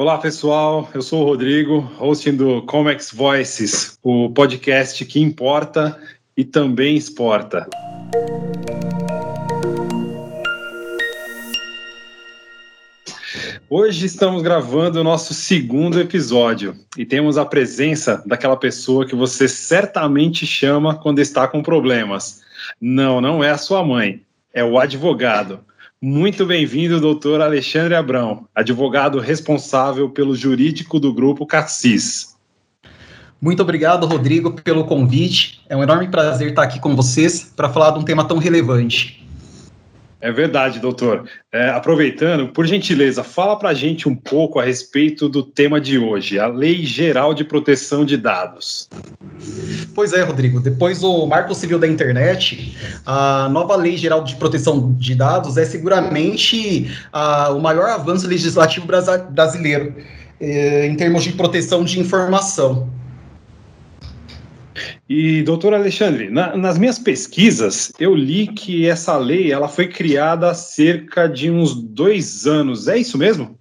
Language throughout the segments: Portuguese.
Olá, pessoal. Eu sou o Rodrigo, hosting do Comex Voices, o podcast que importa e também exporta. Hoje estamos gravando o nosso segundo episódio e temos a presença daquela pessoa que você certamente chama quando está com problemas. Não, não é a sua mãe, é o advogado. Muito bem-vindo, doutor Alexandre Abrão, advogado responsável pelo jurídico do Grupo Cassis. Muito obrigado, Rodrigo, pelo convite. É um enorme prazer estar aqui com vocês para falar de um tema tão relevante. É verdade, doutor. É, aproveitando, por gentileza, fala para a gente um pouco a respeito do tema de hoje, a Lei Geral de Proteção de Dados. Pois é, Rodrigo. Depois do Marco Civil da Internet, a nova Lei Geral de Proteção de Dados é seguramente a, o maior avanço legislativo brasileiro é, em termos de proteção de informação. E, doutor Alexandre, na, nas minhas pesquisas, eu li que essa lei ela foi criada há cerca de uns dois anos. É isso mesmo?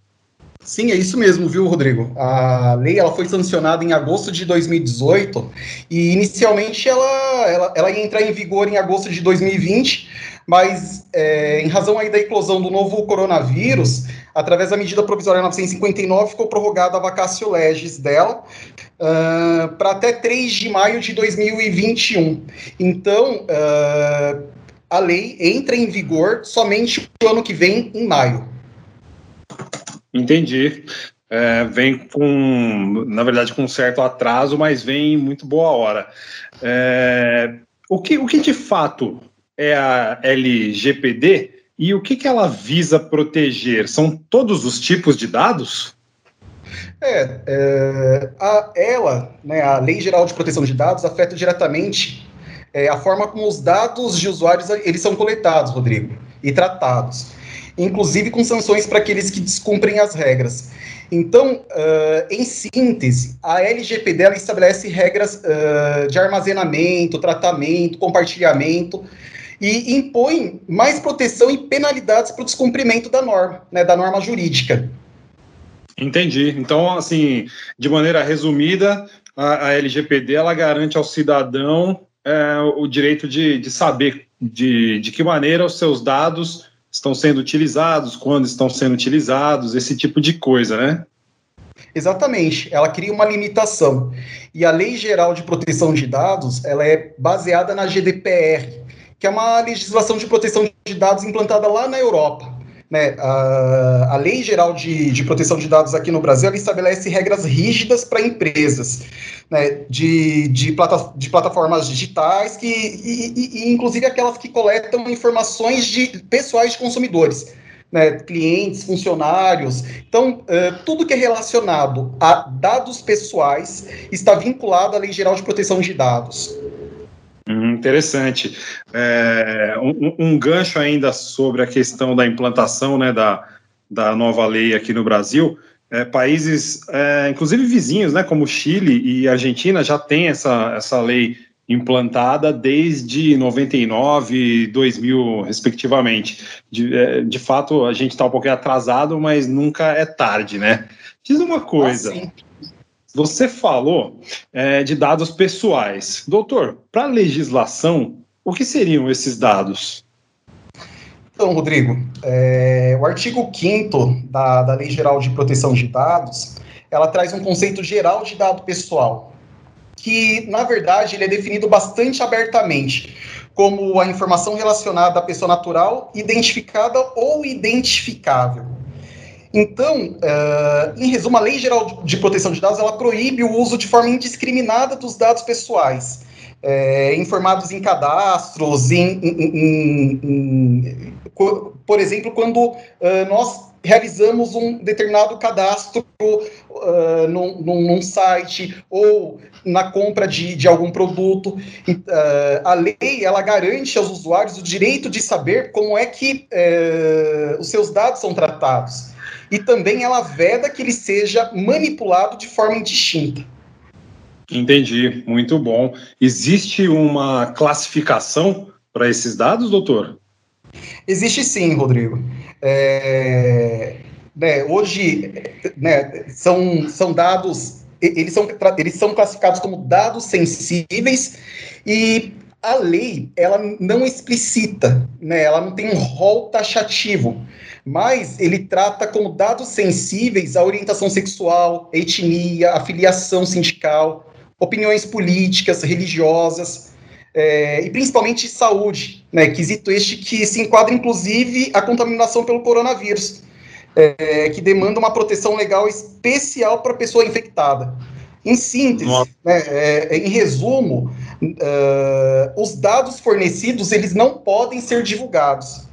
Sim, é isso mesmo, viu, Rodrigo? A lei ela foi sancionada em agosto de 2018 e inicialmente ela, ela, ela ia entrar em vigor em agosto de 2020, mas é, em razão aí da eclosão do novo coronavírus, através da medida provisória 959, ficou prorrogada a vacácio legis dela uh, para até 3 de maio de 2021. Então, uh, a lei entra em vigor somente no ano que vem, em maio. Entendi. É, vem com, na verdade, com um certo atraso, mas vem em muito boa hora. É, o, que, o que de fato é a LGPD e o que, que ela visa proteger? São todos os tipos de dados? É, é a, ela, né, a Lei Geral de Proteção de Dados, afeta diretamente é, a forma como os dados de usuários eles são coletados, Rodrigo, e tratados, inclusive com sanções para aqueles que descumprem as regras. Então, uh, em síntese, a LGPD estabelece regras uh, de armazenamento, tratamento, compartilhamento e impõe mais proteção e penalidades para o descumprimento da norma, né, da norma jurídica. Entendi. Então, assim, de maneira resumida, a, a LGPD ela garante ao cidadão é, o direito de, de saber de, de que maneira os seus dados estão sendo utilizados, quando estão sendo utilizados, esse tipo de coisa, né? Exatamente, ela cria uma limitação. E a Lei Geral de Proteção de Dados, ela é baseada na GDPR, que é uma legislação de proteção de dados implantada lá na Europa. Né, a, a Lei Geral de, de Proteção de Dados aqui no Brasil estabelece regras rígidas para empresas, né, de, de, plata, de plataformas digitais, que, e, e, e, inclusive aquelas que coletam informações de, pessoais de consumidores. Né, clientes, funcionários. Então, uh, tudo que é relacionado a dados pessoais está vinculado à Lei Geral de Proteção de Dados. Hum, interessante. É, um, um, gancho ainda sobre a questão da implantação né, da, da nova lei aqui no Brasil. É, países, é, inclusive vizinhos, né, como Chile e Argentina, já têm essa, essa lei implantada desde 99 e 2000, respectivamente. De, é, de fato, a gente está um pouquinho atrasado, mas nunca é tarde, né? Diz uma coisa. Ah, você falou é, de dados pessoais. Doutor, para a legislação, o que seriam esses dados? Então, Rodrigo, é, o artigo 5 da, da Lei Geral de Proteção de Dados, ela traz um conceito geral de dado pessoal, que, na verdade, ele é definido bastante abertamente, como a informação relacionada à pessoa natural, identificada ou identificável. Então, uh, em resumo, a Lei Geral de Proteção de Dados ela proíbe o uso de forma indiscriminada dos dados pessoais, é, informados em cadastros, em, em, em, por exemplo, quando uh, nós realizamos um determinado cadastro uh, num, num, site ou na compra de, de algum produto. Uh, a lei ela garante aos usuários o direito de saber como é que uh, os seus dados são tratados e também ela veda que ele seja manipulado de forma indistinta. Entendi, muito bom. Existe uma classificação para esses dados, doutor? Existe sim, Rodrigo. É, né, hoje, né, são, são dados, eles são, eles são classificados como dados sensíveis e a lei, ela não explicita, né, ela não tem um rol taxativo, mas ele trata como dados sensíveis a orientação sexual, etnia, afiliação sindical, opiniões políticas, religiosas, é, e principalmente saúde, né, quesito este que se enquadra inclusive a contaminação pelo coronavírus, é, que demanda uma proteção legal especial para a pessoa infectada. Em síntese, né, é, em resumo, uh, os dados fornecidos eles não podem ser divulgados.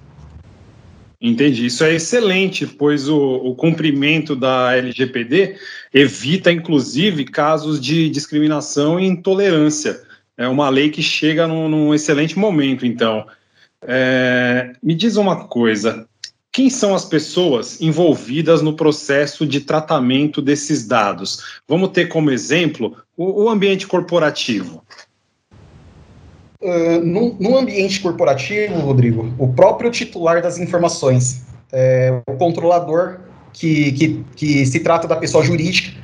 Entendi. Isso é excelente, pois o, o, cumprimento da LGPD evita, inclusive, casos de discriminação e intolerância. É uma lei que chega num, num excelente momento, então. É, me diz uma coisa: quem são as pessoas envolvidas no processo de tratamento desses dados? Vamos ter como exemplo o, o ambiente corporativo. No, no, ambiente corporativo, Rodrigo, o próprio titular das informações, é, o controlador, que, que, que, se trata da pessoa jurídica,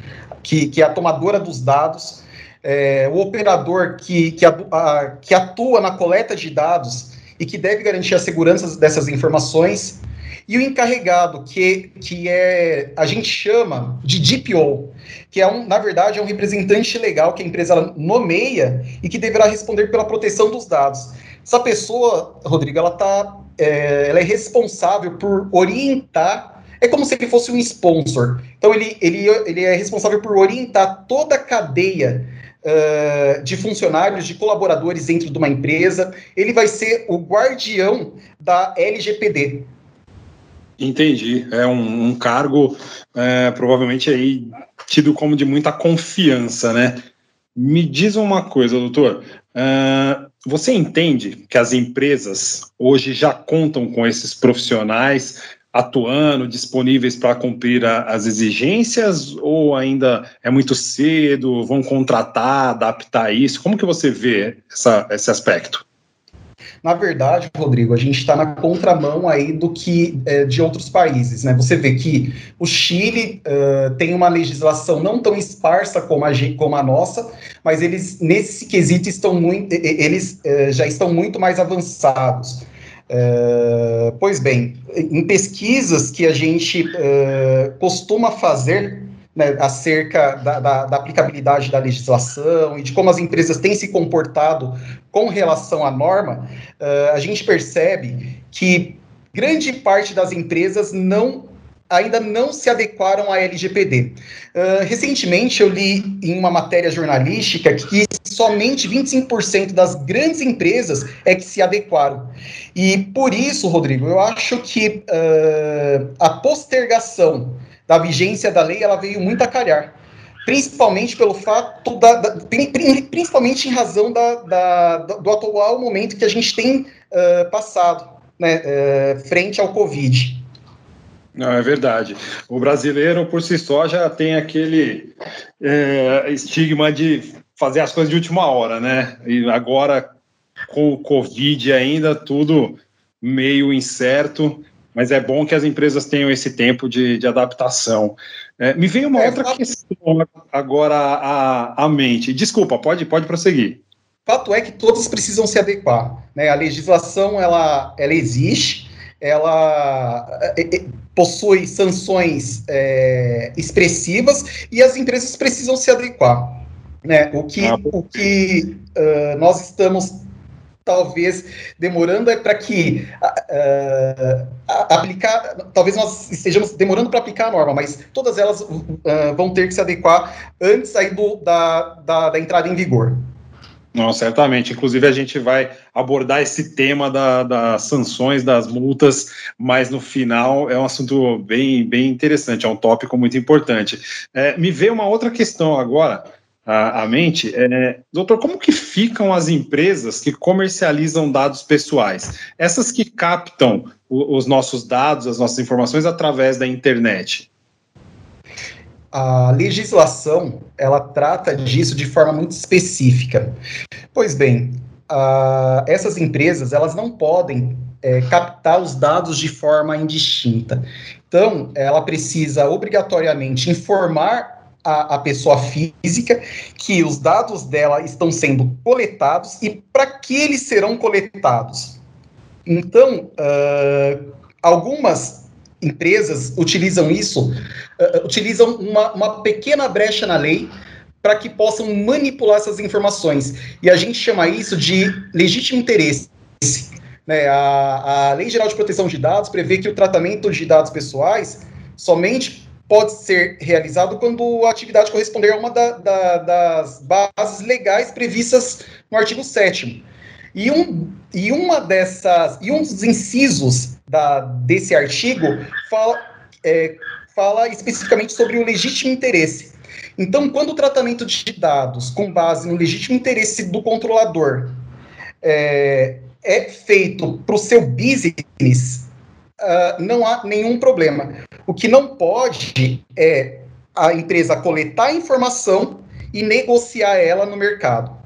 que, que é a tomadora dos dados, é, o operador que, que, a, que atua na coleta de dados e que deve garantir a segurança dessas informações, e o encarregado, que, que é, a gente chama de DPO, que é um, na verdade, é um representante legal que a empresa nomeia e que deverá responder pela proteção dos dados. Essa pessoa, Rodrigo, ela tá, é, ela é responsável por orientar é como se ele fosse um sponsor. Então, ele, ele, ele é responsável por orientar toda a cadeia uh, de funcionários, de colaboradores dentro de uma empresa. Ele vai ser o guardião da LGPD. Entendi. É um, um cargo é, provavelmente aí tido como de muita confiança, né? Me diz uma coisa, doutor. Uh, você entende que as empresas hoje já contam com esses profissionais atuando, disponíveis para cumprir a, as exigências, ou ainda é muito cedo, vão contratar, adaptar isso? Como que você vê essa, esse aspecto? Na verdade, Rodrigo, a gente está na contramão aí do que é, de outros países, né? Você vê que o Chile uh, tem uma legislação não tão esparsa como a, como a nossa, mas eles nesse quesito estão muito, eles uh, já estão muito mais avançados. Uh, pois bem, em pesquisas que a gente costuma fazer né, acerca da, da, da, aplicabilidade da legislação e de como as empresas têm se comportado com relação à norma, uh, a gente percebe que grande parte das empresas não ainda não se adequaram à LGPD. Uh, recentemente eu li em uma matéria jornalística que somente 25% das grandes empresas é que se adequaram. E por isso, Rodrigo, eu acho que uh, a postergação da vigência da lei, ela veio muito a calhar. Principalmente pelo fato da, da principalmente em razão da, da, do atual momento que a gente tem uh, passado, né, uh, frente ao Covid. Não, é verdade. O brasileiro, por si só, já tem aquele é, estigma de fazer as coisas de última hora, né? E agora, com o Covid ainda, tudo meio incerto mas é bom que as empresas tenham esse tempo de, de adaptação. É, me veio uma é, outra fato... questão agora à, à mente. Desculpa, pode, pode prosseguir. Fato é que todos precisam se adequar. Né? A legislação ela, ela existe, ela é, é, possui sanções é, expressivas e as empresas precisam se adequar. Né? O que, ah, o que uh, nós estamos talvez demorando é para que uh, aplicar, talvez nós estejamos demorando para aplicar a norma, mas todas elas uh, vão ter que se adequar antes aí do, da, da, da, entrada em vigor. Não, certamente. Inclusive, a gente vai abordar esse tema da, das sanções, das multas, mas no final é um assunto bem, bem interessante, é um tópico muito importante. É, me veio uma outra questão agora a, a mente, é, doutor, como que ficam as empresas que comercializam dados pessoais? Essas que captam o, os nossos dados, as nossas informações através da internet? A legislação, ela trata disso de forma muito específica. Pois bem, essas empresas, elas não podem é, captar os dados de forma indistinta. Então, ela precisa obrigatoriamente informar a, a, pessoa física que os dados dela estão sendo coletados e para que eles serão coletados. Então, uh, algumas empresas utilizam isso, uh, utilizam uma, uma pequena brecha na lei para que possam manipular essas informações. E a gente chama isso de legítimo interesse. Né? A, a Lei Geral de Proteção de Dados prevê que o tratamento de dados pessoais somente pode ser realizado quando a atividade corresponder a uma da, da, das bases legais previstas no artigo 7 e um, e uma dessas e um dos incisos da, desse artigo fala, é, fala especificamente sobre o legítimo interesse. Então, quando o tratamento de dados com base no legítimo interesse do controlador é, é feito para o seu business, uh, não há nenhum problema. O que não pode é a empresa coletar a informação e negociar ela no mercado.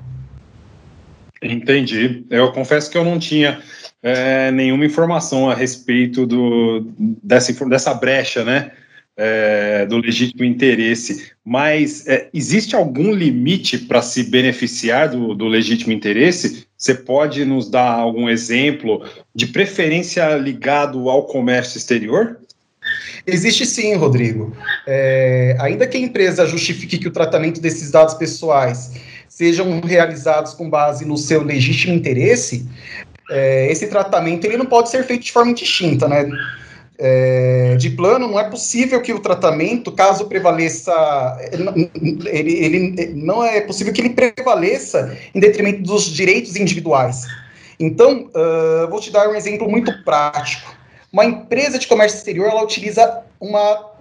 Entendi. Eu confesso que eu não tinha é, nenhuma informação a respeito do, dessa, dessa brecha, né? É, do legítimo interesse, mas é, existe algum limite para se beneficiar do, do, legítimo interesse? Você pode nos dar algum exemplo, de preferência ligado ao comércio exterior? Existe sim, Rodrigo. É, ainda que a empresa justifique que o tratamento desses dados pessoais sejam realizados com base no seu legítimo interesse, é, esse tratamento ele não pode ser feito de forma indistinta, né? É, de plano, não é possível que o tratamento, caso prevaleça, ele, ele não é possível que ele prevaleça em detrimento dos direitos individuais. Então, uh, vou te dar um exemplo muito prático. Uma empresa de comércio exterior, ela utiliza uma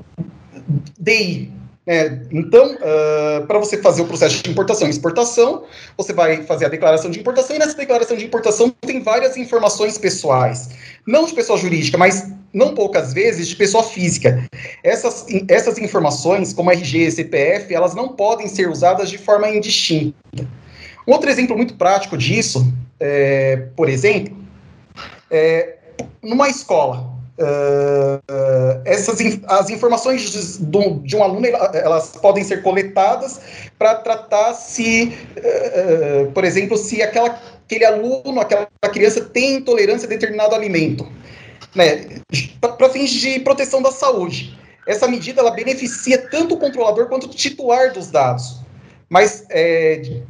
DI, é, então, uh, para você fazer o processo de importação e exportação, você vai fazer a declaração de importação, e nessa declaração de importação tem várias informações pessoais. Não de pessoa jurídica, mas não poucas vezes de pessoa física. Essas, essas informações, como RG, CPF, elas não podem ser usadas de forma indistinta. Um outro exemplo muito prático disso, é, por exemplo, é numa escola. Uh, essas as informações de, de, um aluno elas podem ser coletadas para tratar se, uh, por exemplo, se aquela, aquele aluno, aquela criança tem intolerância a determinado alimento, né, para fins de proteção da saúde. Essa medida ela beneficia tanto o controlador quanto o titular dos dados, mas é,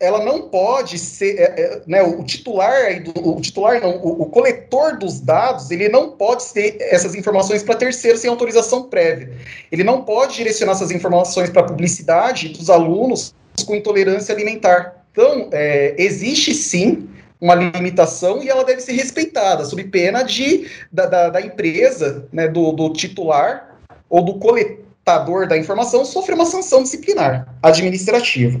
ela não pode ser, é, é, né, o titular, o titular não, o, o, coletor dos dados, ele não pode ter essas informações para terceiros sem autorização prévia. Ele não pode direcionar essas informações para publicidade dos alunos com intolerância alimentar. Então, é, existe sim uma limitação e ela deve ser respeitada, sob pena de, da, da, da empresa, né, do, do titular ou do coletador da informação sofrer uma sanção disciplinar administrativa.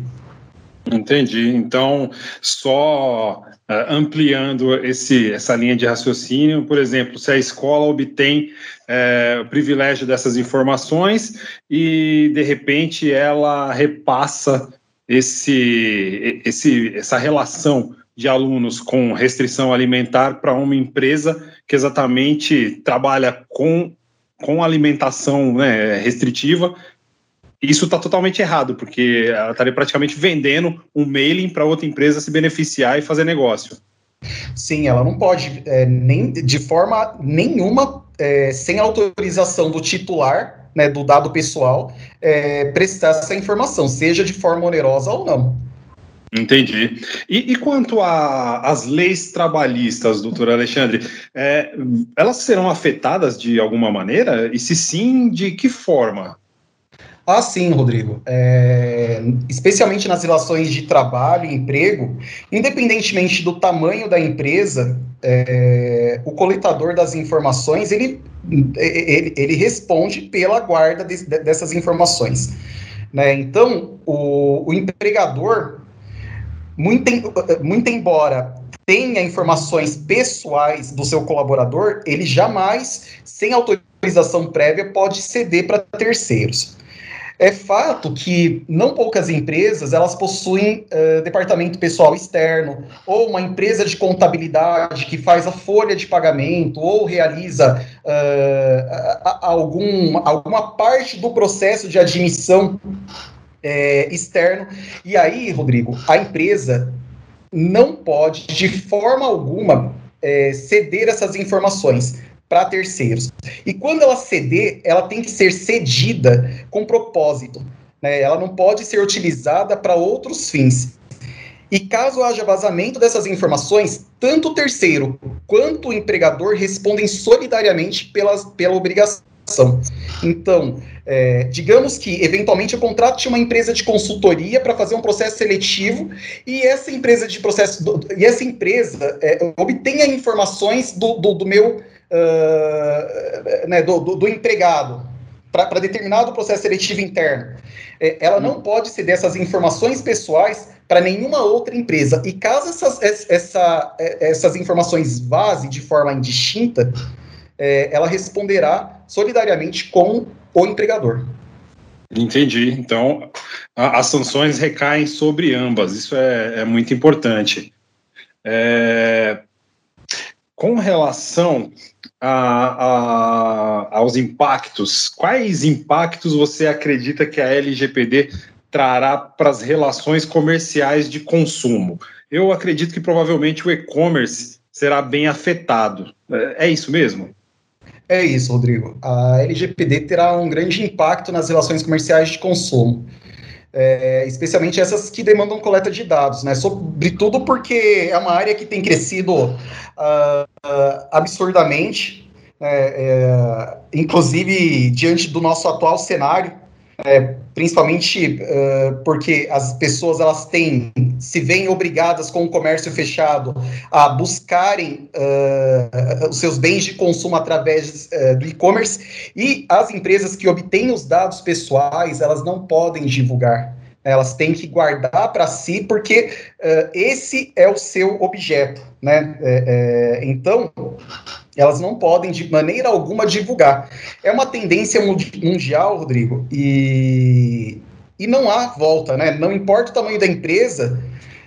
Entendi. Então, só uh, ampliando esse, essa linha de raciocínio, por exemplo, se a escola obtém uh, o privilégio dessas informações e, de repente, ela repassa esse, esse, essa relação de alunos com restrição alimentar para uma empresa que exatamente trabalha com, com alimentação né, restritiva isso está totalmente errado, porque ela estaria praticamente vendendo um mailing para outra empresa se beneficiar e fazer negócio. Sim, ela não pode, é, nem de forma nenhuma, é, sem autorização do titular, né, do dado pessoal, é, prestar essa informação, seja de forma onerosa ou não. Entendi. E, e quanto às leis trabalhistas, doutor Alexandre, é, elas serão afetadas de alguma maneira? E se sim, de que forma? Ah, sim, Rodrigo. É, especialmente nas relações de trabalho e emprego, independentemente do tamanho da empresa, é, o coletador das informações ele, ele, ele responde pela guarda de, dessas informações. Né? Então, o, o empregador, muito, muito embora tenha informações pessoais do seu colaborador, ele jamais, sem autorização prévia, pode ceder para terceiros. É fato que não poucas empresas elas possuem uh, departamento pessoal externo ou uma empresa de contabilidade que faz a folha de pagamento ou realiza uh, algum, alguma parte do processo de admissão é, externo. E aí, Rodrigo, a empresa não pode de forma alguma ceder essas informações para terceiros. E quando ela ceder, ela tem que ser cedida com propósito. Né? Ela não pode ser utilizada para outros fins. E caso haja vazamento dessas informações, tanto o terceiro quanto o empregador respondem solidariamente pelas, pela obrigação. Então, é, digamos que eventualmente eu contrate uma empresa de consultoria para fazer um processo seletivo e essa empresa de processo e essa empresa é, obtenha informações do, do, do meu uh, né, do, do, do, empregado para determinado processo seletivo interno. É, ela não pode ceder essas informações pessoais para nenhuma outra empresa. E caso essas, essa, é, essas informações vazem de forma indistinta, é, ela responderá solidariamente com o empregador. Entendi. Então, a, as sanções recaem sobre ambas. Isso é, é muito importante. É, com relação a, a, aos impactos, quais impactos você acredita que a LGPD trará para as relações comerciais de consumo? Eu acredito que provavelmente o e-commerce será bem afetado. É, é isso mesmo? É isso, Rodrigo. A LGPD terá um grande impacto nas relações comerciais de consumo. É, especialmente essas que demandam coleta de dados, né? Sobretudo porque é uma área que tem crescido uh, uh, absurdamente, é, é, inclusive diante do nosso atual cenário, é, principalmente uh, porque as pessoas elas têm se veem obrigadas com o comércio fechado a buscarem uh, os seus bens de consumo através uh, do e-commerce e as empresas que obtêm os dados pessoais elas não podem divulgar elas têm que guardar para si porque esse é o seu objeto né é, é, então elas não podem de maneira alguma divulgar. É uma tendência mundial, Rodrigo, e, e não há volta, né? Não importa o tamanho da empresa,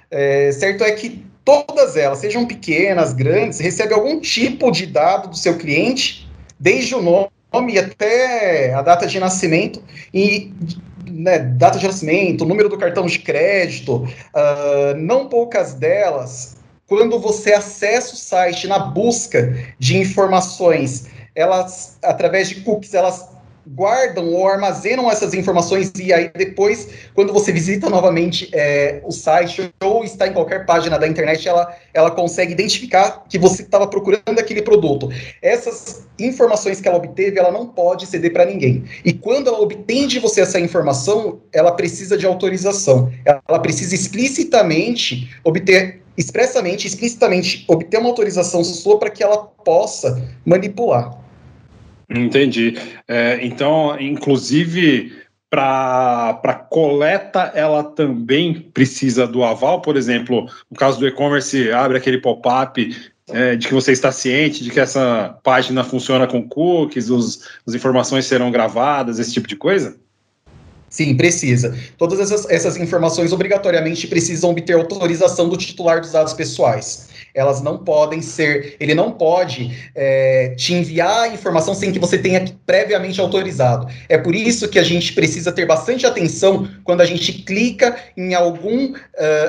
é, certo é que todas elas, sejam pequenas, grandes, recebem algum tipo de dado do seu cliente, desde o nome até a data de nascimento, e né, data de nascimento, número do cartão de crédito, uh, não poucas delas quando você acessa o site na busca de informações, elas, através de cookies, elas guardam ou armazenam essas informações e aí depois, quando você visita novamente é, o site ou está em qualquer página da internet, ela, ela consegue identificar que você estava procurando aquele produto. Essas informações que ela obteve, ela não pode ceder para ninguém. E quando ela obtém de você essa informação, ela precisa de autorização. Ela precisa explicitamente obter expressamente, explicitamente obter uma autorização sua para que ela possa manipular. Entendi. É, então, inclusive, para coleta, ela também precisa do aval, por exemplo, no caso do e-commerce, abre aquele pop-up é, de que você está ciente de que essa página funciona com cookies, os, as informações serão gravadas, esse tipo de coisa? Sim, precisa. Todas essas, essas informações obrigatoriamente precisam obter autorização do titular dos dados pessoais. Elas não podem ser, ele não pode é, te enviar a informação sem que você tenha previamente autorizado. É por isso que a gente precisa ter bastante atenção quando a gente clica em algum uh,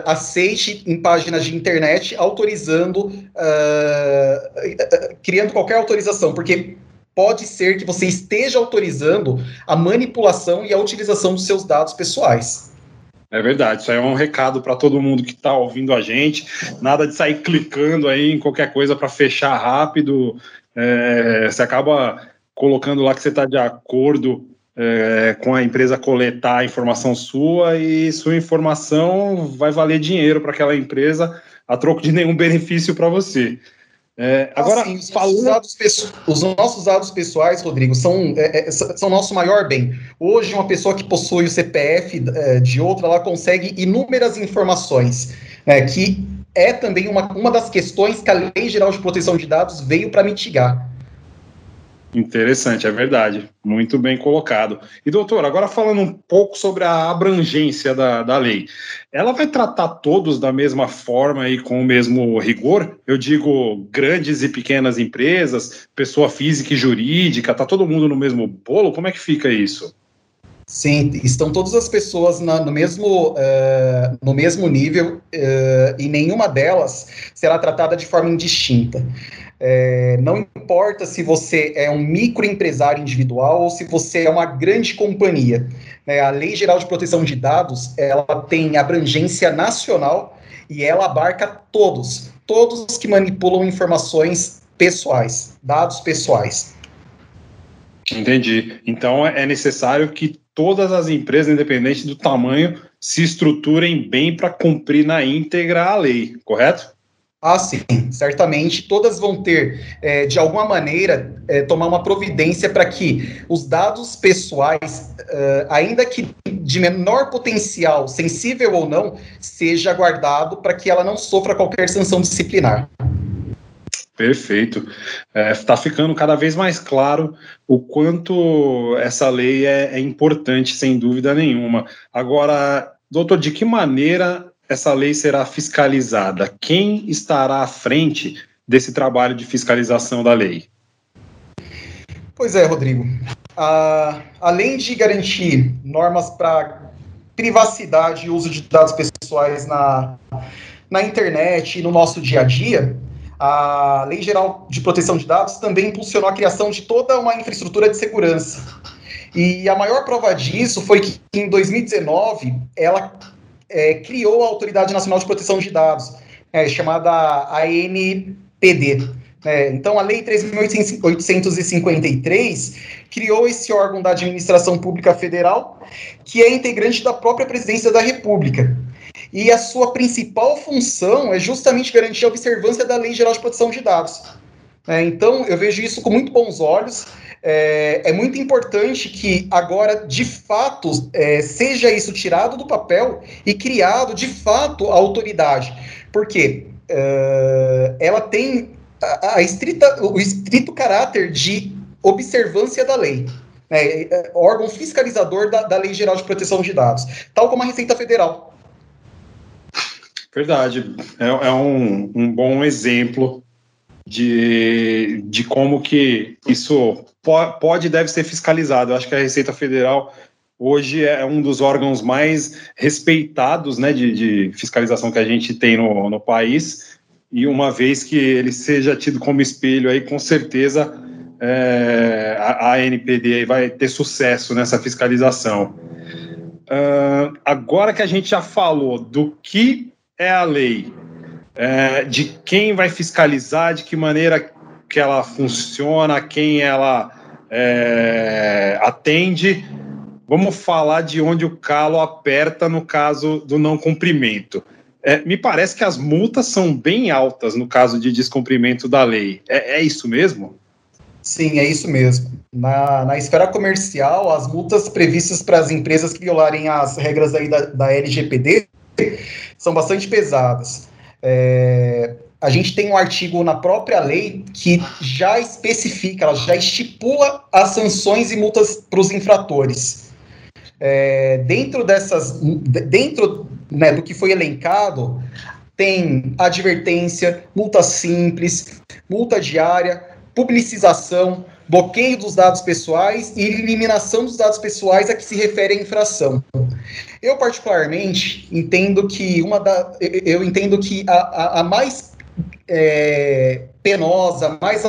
aceite em páginas de internet autorizando, uh, criando qualquer autorização, porque pode ser que você esteja autorizando a manipulação e a utilização dos seus dados pessoais. É verdade, isso aí é um recado para todo mundo que está ouvindo a gente. Nada de sair clicando aí em qualquer coisa para fechar rápido. É, você acaba colocando lá que você está de acordo é, com a empresa coletar a informação sua e sua informação vai valer dinheiro para aquela empresa a troco de nenhum benefício para você. É, agora, assim, os, falando... nossos dados, os, nossos dados pessoais, Rodrigo, são, é, é são nosso maior bem. Hoje, uma pessoa que possui o CPF é, de outra, ela consegue inúmeras informações, né, que é também uma, uma das questões que a Lei Geral de Proteção de Dados veio para mitigar. Interessante, é verdade. Muito bem colocado. E, doutor, agora falando um pouco sobre a abrangência da, da lei. Ela vai tratar todos da mesma forma e com o mesmo rigor? Eu digo grandes e pequenas empresas, pessoa física e jurídica, tá todo mundo no mesmo bolo? Como é que fica isso? Sim, estão todas as pessoas na, no, mesmo, uh, no mesmo nível uh, e nenhuma delas será tratada de forma indistinta. É, não importa se você é um microempresário individual ou se você é uma grande companhia. Né, a Lei Geral de Proteção de Dados ela tem abrangência nacional e ela abarca todos, todos que manipulam informações pessoais, dados pessoais. Entendi. Então é necessário que todas as empresas, independente do tamanho, se estruturem bem para cumprir na íntegra a lei, correto? Ah, sim, certamente. Todas vão ter, é, de alguma maneira, é, tomar uma providência para que os dados pessoais, uh, ainda que de menor potencial, sensível ou não, seja guardado para que ela não sofra qualquer sanção disciplinar. Perfeito. Está é, tá ficando cada vez mais claro o quanto essa lei é, é, importante, sem dúvida nenhuma. Agora, doutor, de que maneira essa lei será fiscalizada? Quem estará à frente desse trabalho de fiscalização da lei? Pois é, Rodrigo. Além de garantir normas para privacidade e uso de dados pessoais na, na internet e no nosso dia a dia, a Lei Geral de Proteção de Dados também impulsionou a criação de toda uma infraestrutura de segurança. E a maior prova disso foi que em 2019 ela é, criou a Autoridade Nacional de Proteção de Dados, é, chamada ANPD. É, então, a Lei 3.853 criou esse órgão da administração pública federal, que é integrante da própria presidência da República e a sua principal função é justamente garantir a observância da Lei Geral de Proteção de Dados. É, então, eu vejo isso com muito bons olhos. É, é muito importante que agora, de fato, é, seja isso tirado do papel e criado, de fato, a autoridade. Porque é, ela tem a, a estrita, o estrito caráter de observância da lei. É, é, órgão fiscalizador da, da Lei Geral de Proteção de Dados, tal como a Receita Federal. Verdade. É, é um, um, bom exemplo de, de como que isso pode e deve ser fiscalizado. Eu acho que a Receita Federal hoje é um dos órgãos mais respeitados né, de, de fiscalização que a gente tem no, no país. E uma vez que ele seja tido como espelho aí, com certeza é, a, a NPD vai ter sucesso nessa fiscalização. Uh, agora que a gente já falou do que é a lei, é, de quem vai fiscalizar, de que maneira que ela funciona, quem ela é, atende. Vamos falar de onde o calo aperta no caso do não cumprimento. É, me parece que as multas são bem altas no caso de descumprimento da lei. É, é isso mesmo? Sim, é isso mesmo. Na, na esfera comercial, as multas previstas para as empresas que violarem as regras da, da LGPD são bastante pesadas. É, a gente tem um artigo na própria lei que já especifica, ela já estipula as sanções e multas para os infratores. É, dentro dessas, dentro né, do que foi elencado, tem advertência, multa simples, multa diária, publicização, bloqueio dos dados pessoais e eliminação dos dados pessoais a que se refere a infração. Eu, particularmente, entendo que uma da. Eu entendo que a, a, a mais é, penosa, mais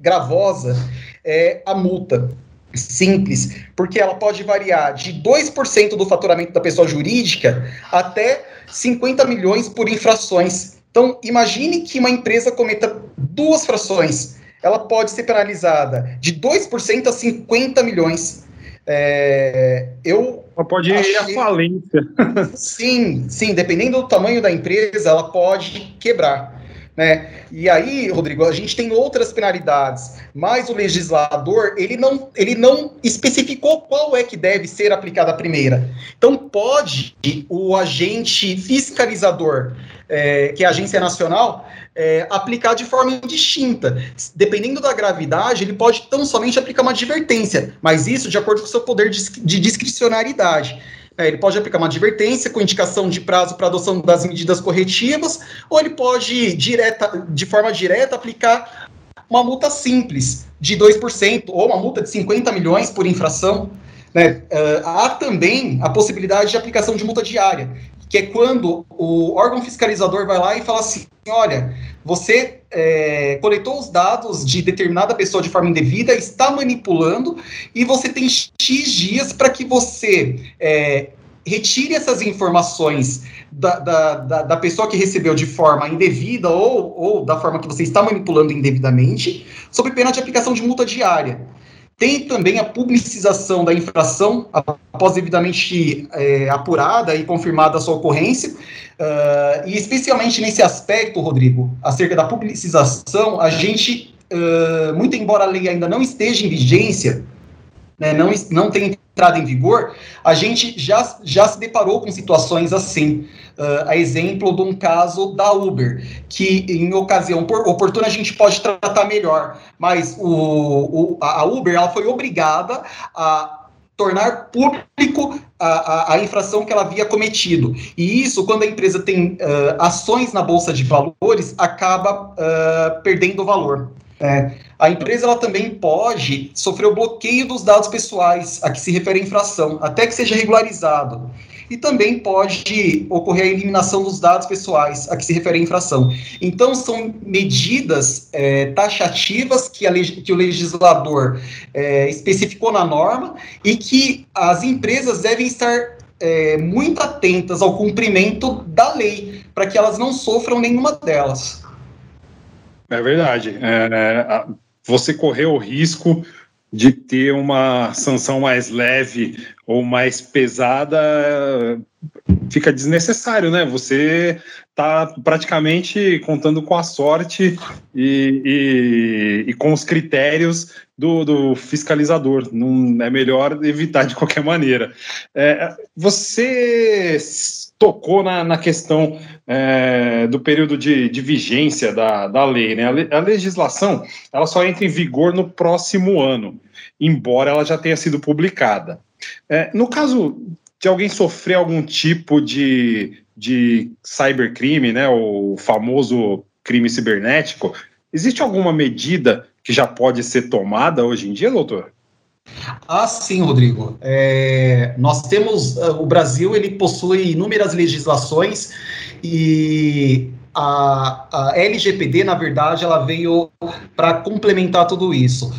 gravosa é a multa simples, porque ela pode variar de 2% do faturamento da pessoa jurídica até 50 milhões por infrações. Então, imagine que uma empresa cometa duas frações ela pode ser penalizada de 2% a 50 milhões. É, eu ela pode ir à falência. Sim, sim, dependendo do tamanho da empresa, ela pode quebrar. Né? E aí, Rodrigo, a gente tem outras penalidades, mas o legislador ele não, ele não especificou qual é que deve ser aplicada a primeira. Então, pode o agente fiscalizador, é, que é a Agência Nacional, é, aplicar de forma indistinta. Dependendo da gravidade, ele pode tão somente aplicar uma advertência, mas isso de acordo com o seu poder de discricionariedade. É, ele pode aplicar uma advertência com indicação de prazo para adoção das medidas corretivas, ou ele pode, direta, de forma direta, aplicar uma multa simples de 2%, ou uma multa de 50 milhões por infração. Né? Uh, há também a possibilidade de aplicação de multa diária, que é quando o órgão fiscalizador vai lá e fala assim: olha, você é, coletou os dados de determinada pessoa de forma indevida, está manipulando, e você tem X dias para que você é, retire essas informações da, da, da, da, pessoa que recebeu de forma indevida ou, ou da forma que você está manipulando indevidamente, sob pena de aplicação de multa diária. Tem também a publicização da infração após devidamente é, apurada e confirmada a sua ocorrência. Uh, e especialmente nesse aspecto, Rodrigo, acerca da publicização, a gente, uh, muito embora a lei ainda não esteja em vigência, né, não, não tenha entrada em vigor, a gente já, já se deparou com situações assim. Uh, a exemplo de um caso da Uber, que em ocasião oportuna a gente pode tratar melhor, mas o, o, a Uber ela foi obrigada a tornar público a, a, a, infração que ela havia cometido. E isso, quando a empresa tem uh, ações na Bolsa de Valores, acaba uh, perdendo valor. É. A empresa ela também pode sofrer o bloqueio dos dados pessoais a que se refere a infração, até que seja regularizado. E também pode ocorrer a eliminação dos dados pessoais a que se refere a infração. Então, são medidas é, taxativas que, que, o legislador é, especificou na norma e que as empresas devem estar é, muito atentas ao cumprimento da lei, para que elas não sofram nenhuma delas. É verdade. É, você correu o risco de ter uma sanção mais leve ou mais pesada fica desnecessário, né? Você está praticamente contando com a sorte e, e, e com os critérios do, do, fiscalizador. Não é melhor evitar de qualquer maneira. É, você tocou na, na questão é, do período de, de vigência da, da lei. Né? A, a, legislação ela só entra em vigor no próximo ano, embora ela já tenha sido publicada. É, no caso de alguém sofrer algum tipo de, de cybercrime, né, o famoso crime cibernético, existe alguma medida que já pode ser tomada hoje em dia, doutor? Ah, sim, Rodrigo. É, nós temos uh, o Brasil ele possui inúmeras legislações e a, a LGPD, na verdade, ela veio para complementar tudo isso.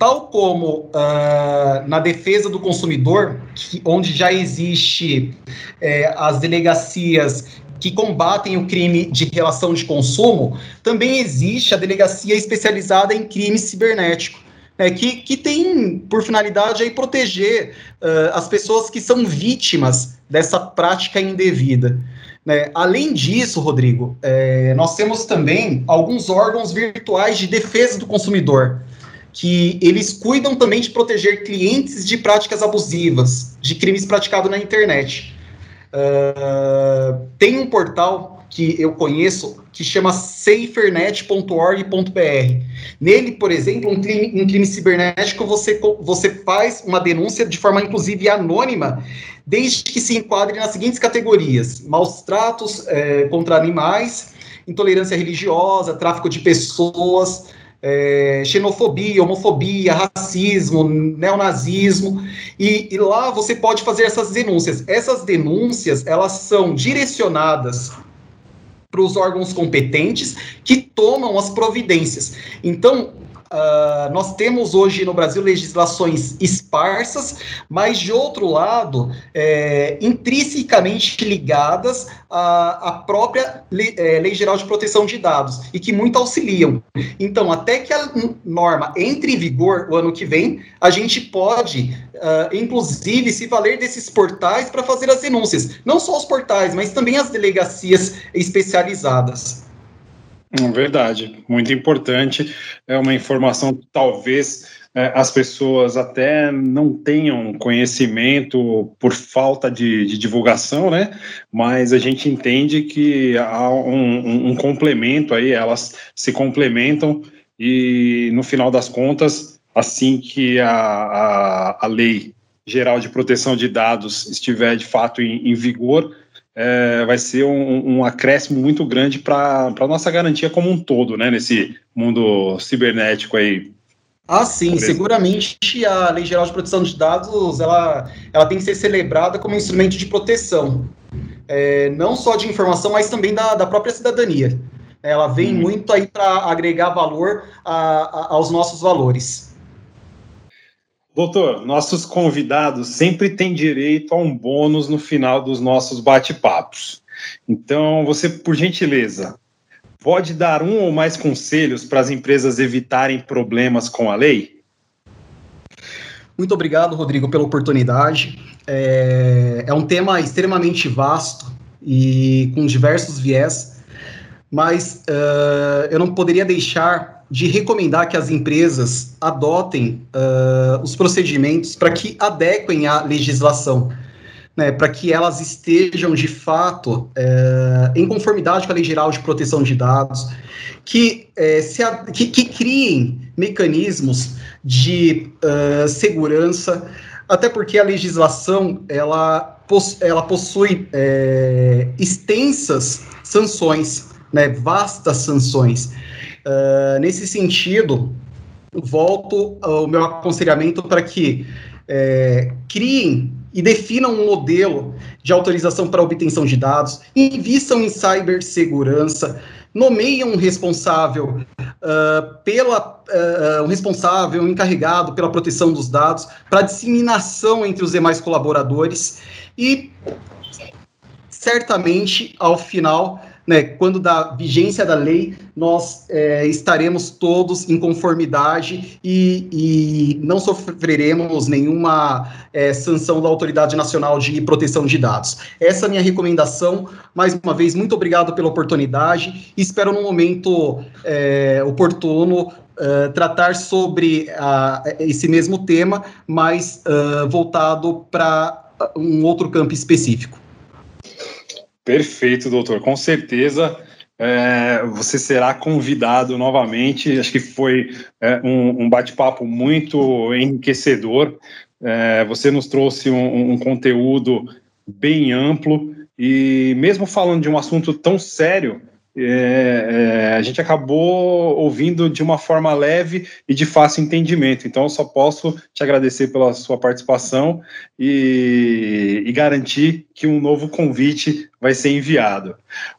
Tal como uh, na defesa do consumidor, que, onde já existe é, as delegacias que combatem o crime de relação de consumo, também existe a delegacia especializada em crime cibernético é, que, que tem por finalidade aí proteger uh, as pessoas que são vítimas dessa prática indevida. Né? Além disso, Rodrigo, é, nós temos também alguns órgãos virtuais de defesa do consumidor, que eles cuidam também de proteger clientes de práticas abusivas, de crimes praticados na internet. Uh, tem um portal que eu conheço que chama safernet.org.br. Nele, por exemplo, um crime, um crime cibernético, você, você faz uma denúncia de forma, inclusive, anônima, desde que se enquadre nas seguintes categorias: maus tratos é, contra animais, intolerância religiosa, tráfico de pessoas, é, xenofobia, homofobia, racismo, neonazismo, e, e, lá você pode fazer essas denúncias. Essas denúncias, elas são direcionadas para os órgãos competentes que tomam as providências. Então, Uh, nós temos hoje no Brasil legislações esparsas, mas de outro lado, é, intrinsecamente ligadas à, à própria lei, é, lei, Geral de Proteção de Dados e que muito auxiliam. Então, até que a norma entre em vigor o ano que vem, a gente pode, uh, inclusive, se valer desses portais para fazer as denúncias. Não só os portais, mas também as delegacias especializadas. Verdade, muito importante. É uma informação que talvez é, as pessoas até não tenham conhecimento por falta de, de, divulgação, né? Mas a gente entende que há um, um, um complemento aí, elas se complementam e no final das contas, assim que a, a, a lei geral de proteção de dados estiver de fato em, em vigor, é, vai ser um, um, acréscimo muito grande para a nossa garantia como um todo, né, nesse mundo cibernético aí. Ah, sim, seguramente a Lei Geral de Proteção de Dados ela, ela tem que ser celebrada como instrumento de proteção, é, não só de informação, mas também da, da própria cidadania. Ela vem hum. muito aí para agregar valor a, a, aos nossos valores. Doutor, nossos convidados sempre têm direito a um bônus no final dos nossos bate-papos. Então, você, por gentileza, pode dar um ou mais conselhos para as empresas evitarem problemas com a lei? Muito obrigado, Rodrigo, pela oportunidade. É, é um tema extremamente vasto e com diversos viés, mas uh, eu não poderia deixar de recomendar que as empresas adotem uh, os procedimentos para que adequem à legislação, né, para que elas estejam de fato uh, em conformidade com a Lei Geral de Proteção de Dados, que, uh, se que, que, criem mecanismos de uh, segurança, até porque a legislação ela, ela possui é, extensas sanções, né, vastas sanções. Uh, nesse sentido, volto ao meu aconselhamento para que é, criem e definam um modelo de autorização para obtenção de dados, invistam em cibersegurança, nomeiem um responsável uh, pela uh, um responsável encarregado pela proteção dos dados, para disseminação entre os demais colaboradores e certamente ao final né, quando da vigência da lei, nós é, estaremos todos em conformidade e, e não sofreremos nenhuma é, sanção da Autoridade Nacional de Proteção de Dados. Essa é a minha recomendação. Mais uma vez, muito obrigado pela oportunidade. Espero, no momento é, oportuno, Uh, tratar sobre uh, esse mesmo tema, mas uh, voltado para um outro campo específico. Perfeito, doutor. Com certeza é, você será convidado novamente. Acho que foi é, um, um bate-papo muito enriquecedor. É, você nos trouxe um, um conteúdo bem amplo e, mesmo falando de um assunto tão sério, é, é, a gente acabou ouvindo de uma forma leve e de fácil entendimento. Então, eu só posso te agradecer pela sua participação e, e garantir que um novo convite vai ser enviado.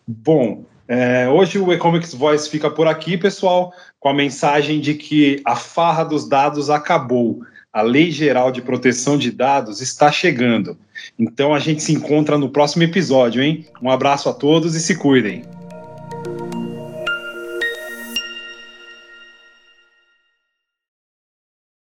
Bom, é, hoje o Economics Voice fica por aqui, pessoal, com a mensagem de que a farra dos dados acabou. A Lei Geral de Proteção de Dados está chegando. Então a gente se encontra no próximo episódio, hein? Um abraço a todos e se cuidem.